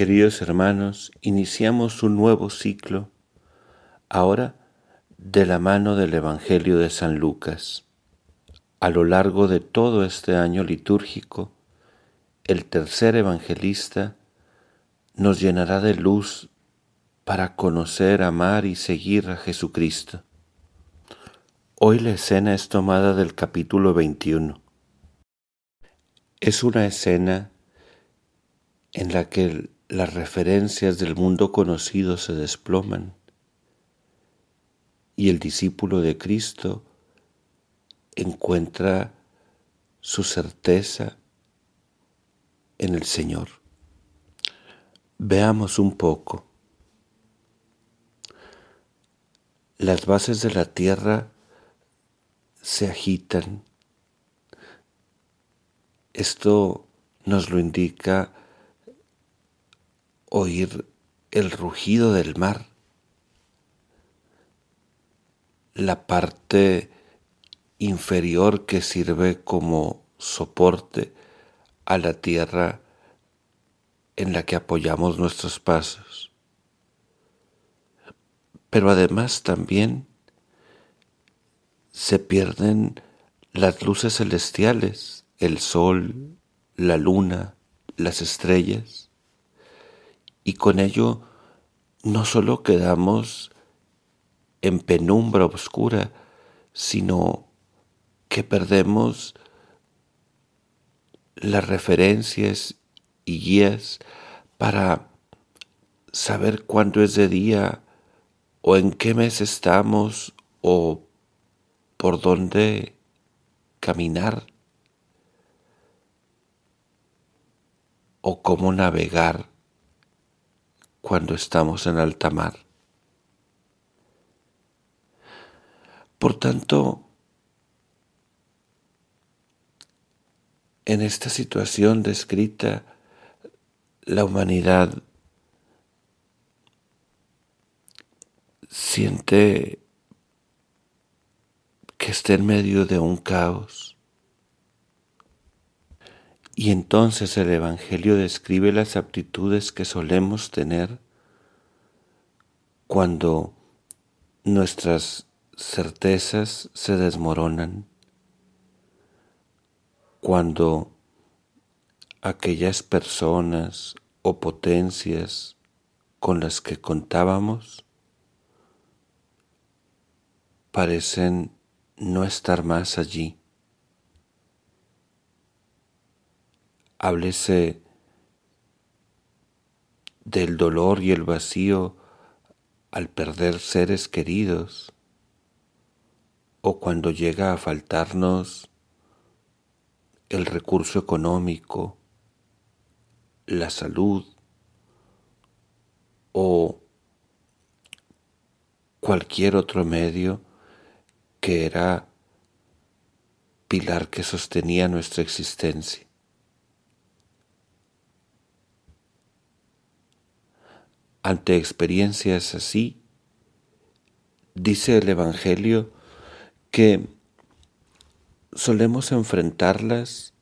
Queridos hermanos, iniciamos un nuevo ciclo, ahora de la mano del Evangelio de San Lucas. A lo largo de todo este año litúrgico, el tercer evangelista nos llenará de luz para conocer, amar y seguir a Jesucristo. Hoy la escena es tomada del capítulo 21. Es una escena en la que las referencias del mundo conocido se desploman y el discípulo de Cristo encuentra su certeza en el Señor. Veamos un poco. Las bases de la tierra se agitan. Esto nos lo indica oír el rugido del mar, la parte inferior que sirve como soporte a la tierra en la que apoyamos nuestros pasos. Pero además también se pierden las luces celestiales, el sol, la luna, las estrellas y con ello no solo quedamos en penumbra oscura, sino que perdemos las referencias y guías para saber cuándo es de día o en qué mes estamos o por dónde caminar o cómo navegar cuando estamos en alta mar. Por tanto, en esta situación descrita, la humanidad siente que está en medio de un caos. Y entonces el Evangelio describe las aptitudes que solemos tener cuando nuestras certezas se desmoronan, cuando aquellas personas o potencias con las que contábamos parecen no estar más allí. Háblese del dolor y el vacío al perder seres queridos o cuando llega a faltarnos el recurso económico, la salud o cualquier otro medio que era pilar que sostenía nuestra existencia. Ante experiencias así, dice el Evangelio que solemos enfrentarlas,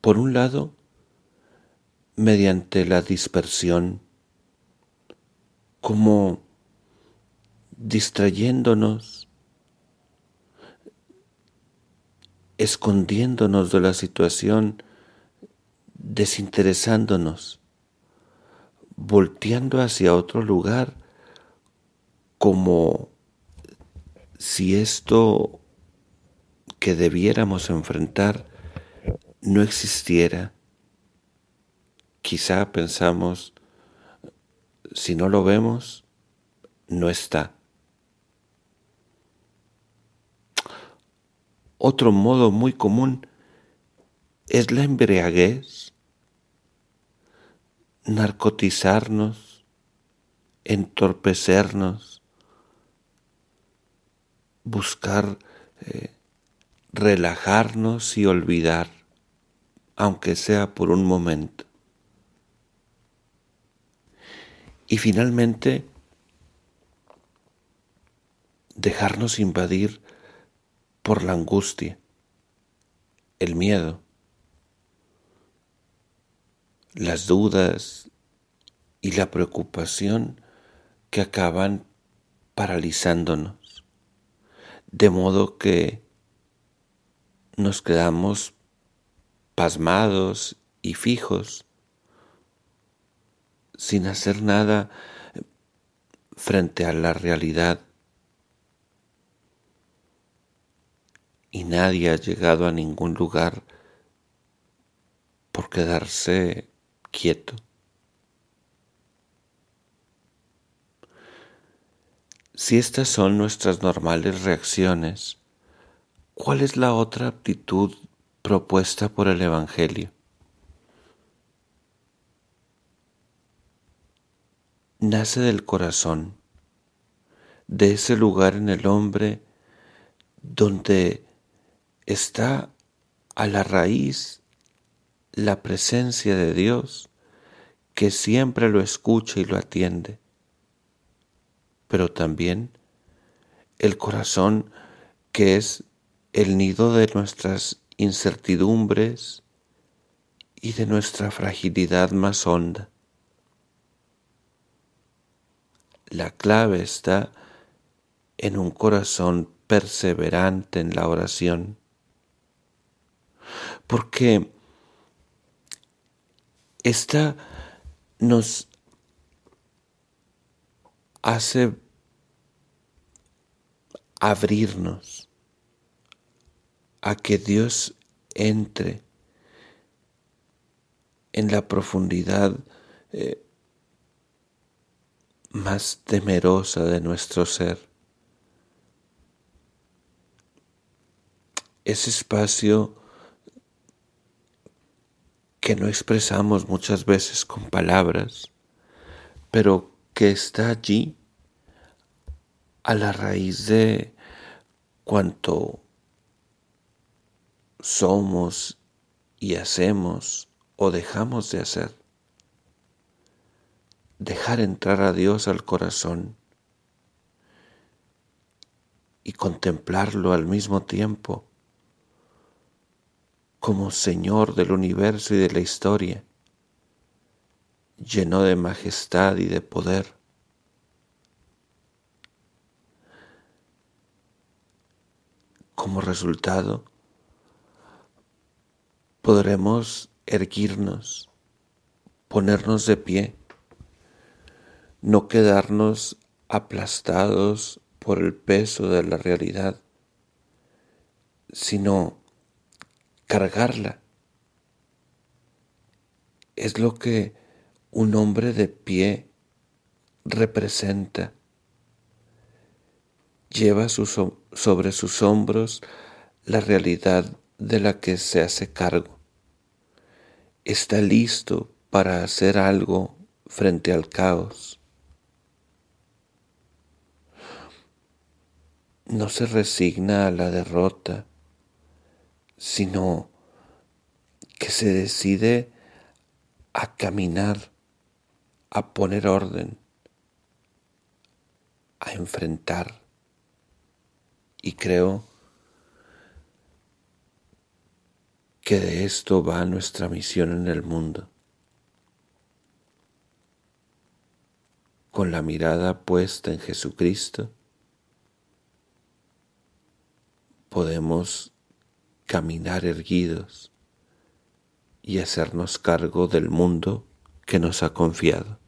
por un lado, mediante la dispersión, como distrayéndonos, escondiéndonos de la situación, desinteresándonos volteando hacia otro lugar como si esto que debiéramos enfrentar no existiera. Quizá pensamos, si no lo vemos, no está. Otro modo muy común es la embriaguez narcotizarnos, entorpecernos, buscar eh, relajarnos y olvidar, aunque sea por un momento. Y finalmente, dejarnos invadir por la angustia, el miedo, las dudas y la preocupación que acaban paralizándonos, de modo que nos quedamos pasmados y fijos, sin hacer nada frente a la realidad. Y nadie ha llegado a ningún lugar por quedarse quieto. Si estas son nuestras normales reacciones, ¿cuál es la otra aptitud propuesta por el Evangelio? Nace del corazón, de ese lugar en el hombre donde está a la raíz la presencia de Dios que siempre lo escucha y lo atiende, pero también el corazón que es el nido de nuestras incertidumbres y de nuestra fragilidad más honda. La clave está en un corazón perseverante en la oración, porque esta nos hace abrirnos a que Dios entre en la profundidad eh, más temerosa de nuestro ser. Ese espacio que no expresamos muchas veces con palabras, pero que está allí a la raíz de cuanto somos y hacemos o dejamos de hacer. Dejar entrar a Dios al corazón y contemplarlo al mismo tiempo como Señor del universo y de la historia, lleno de majestad y de poder. Como resultado, podremos erguirnos, ponernos de pie, no quedarnos aplastados por el peso de la realidad, sino cargarla. Es lo que un hombre de pie representa. Lleva sobre sus hombros la realidad de la que se hace cargo. Está listo para hacer algo frente al caos. No se resigna a la derrota sino que se decide a caminar, a poner orden, a enfrentar. Y creo que de esto va nuestra misión en el mundo. Con la mirada puesta en Jesucristo, podemos caminar erguidos y hacernos cargo del mundo que nos ha confiado.